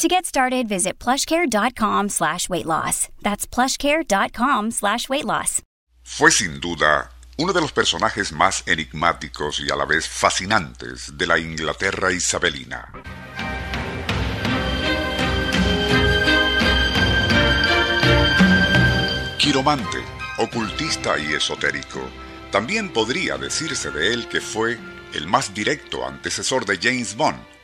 To get started, visit plushcare.com slash weight loss. That's plushcare.com slash weight loss. Fue sin duda uno de los personajes más enigmáticos y a la vez fascinantes de la Inglaterra isabelina. Quiromante, ocultista y esotérico. También podría decirse de él que fue el más directo antecesor de James Bond.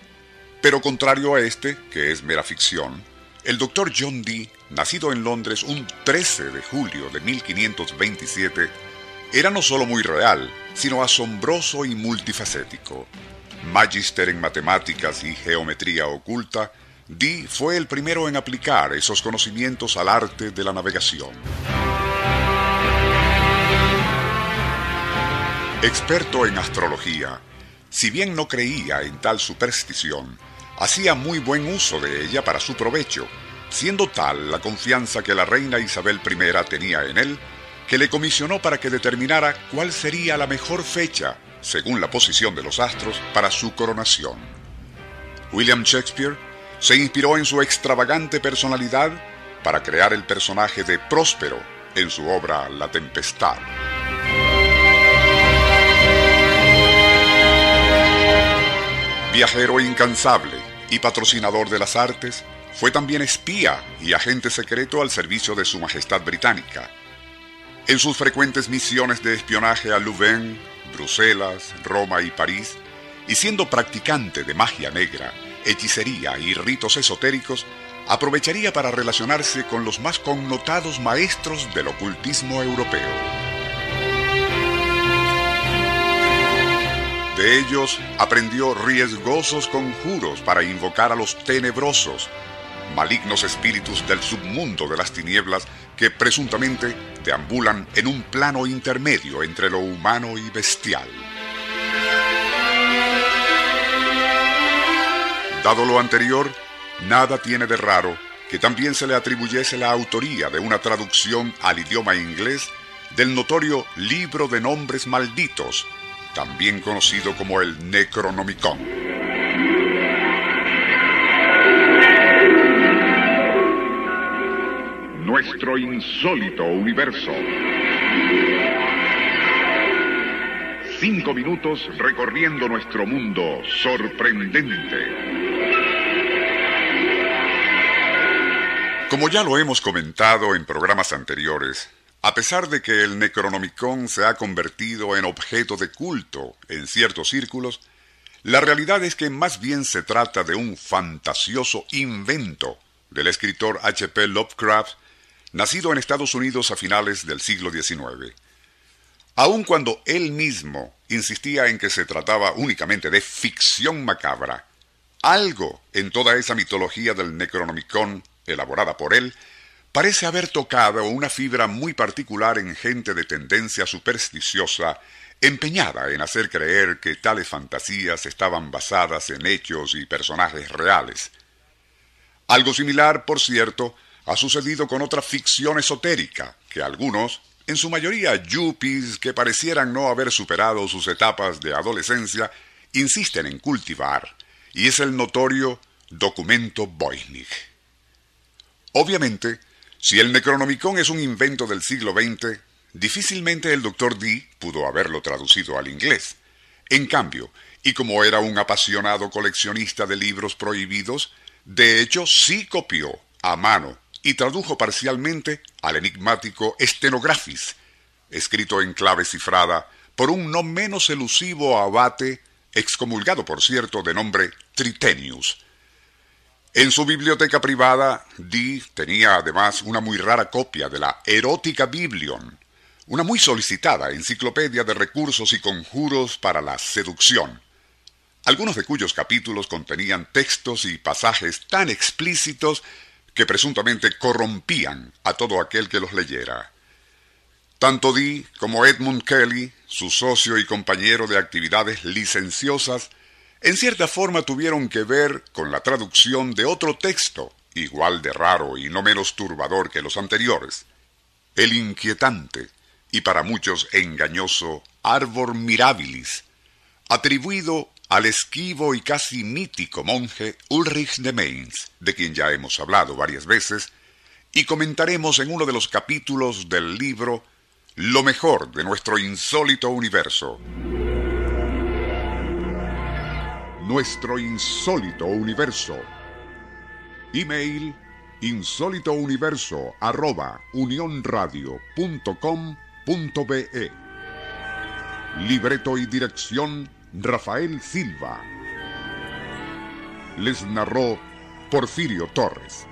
Pero contrario a este, que es mera ficción, el doctor John Dee, nacido en Londres un 13 de julio de 1527, era no solo muy real, sino asombroso y multifacético. Magister en matemáticas y geometría oculta, Dee fue el primero en aplicar esos conocimientos al arte de la navegación. Experto en astrología, si bien no creía en tal superstición, hacía muy buen uso de ella para su provecho, siendo tal la confianza que la reina Isabel I tenía en él, que le comisionó para que determinara cuál sería la mejor fecha, según la posición de los astros, para su coronación. William Shakespeare se inspiró en su extravagante personalidad para crear el personaje de Próspero en su obra La Tempestad. Viajero incansable y patrocinador de las artes, fue también espía y agente secreto al servicio de Su Majestad Británica. En sus frecuentes misiones de espionaje a Louvain, Bruselas, Roma y París, y siendo practicante de magia negra, hechicería y ritos esotéricos, aprovecharía para relacionarse con los más connotados maestros del ocultismo europeo. De ellos aprendió riesgosos conjuros para invocar a los tenebrosos, malignos espíritus del submundo de las tinieblas que presuntamente deambulan en un plano intermedio entre lo humano y bestial. Dado lo anterior, nada tiene de raro que también se le atribuyese la autoría de una traducción al idioma inglés del notorio Libro de Nombres Malditos, también conocido como el Necronomicon. Nuestro insólito universo. Cinco minutos recorriendo nuestro mundo sorprendente. Como ya lo hemos comentado en programas anteriores, a pesar de que el Necronomicon se ha convertido en objeto de culto en ciertos círculos, la realidad es que más bien se trata de un fantasioso invento del escritor H.P. Lovecraft, nacido en Estados Unidos a finales del siglo XIX. Aun cuando él mismo insistía en que se trataba únicamente de ficción macabra, algo en toda esa mitología del Necronomicon, elaborada por él, parece haber tocado una fibra muy particular en gente de tendencia supersticiosa, empeñada en hacer creer que tales fantasías estaban basadas en hechos y personajes reales. Algo similar, por cierto, ha sucedido con otra ficción esotérica, que algunos, en su mayoría yuppies que parecieran no haber superado sus etapas de adolescencia, insisten en cultivar, y es el notorio documento Voynich. Obviamente, si el Necronomicon es un invento del siglo XX, difícilmente el Dr. Dee pudo haberlo traducido al inglés. En cambio, y como era un apasionado coleccionista de libros prohibidos, de hecho sí copió a mano y tradujo parcialmente al enigmático Stenographis, escrito en clave cifrada por un no menos elusivo abate, excomulgado por cierto de nombre Tritenius, en su biblioteca privada, Dee tenía además una muy rara copia de la Erótica Biblion, una muy solicitada enciclopedia de recursos y conjuros para la seducción, algunos de cuyos capítulos contenían textos y pasajes tan explícitos que presuntamente corrompían a todo aquel que los leyera. Tanto Dee como Edmund Kelly, su socio y compañero de actividades licenciosas, en cierta forma tuvieron que ver con la traducción de otro texto, igual de raro y no menos turbador que los anteriores, el inquietante y para muchos engañoso Arbor Mirabilis, atribuido al esquivo y casi mítico monje Ulrich de Mainz, de quien ya hemos hablado varias veces, y comentaremos en uno de los capítulos del libro lo mejor de nuestro insólito universo. Nuestro insólito universo. Email insólitouniverso arroba Libreto y dirección Rafael Silva. Les narró Porfirio Torres.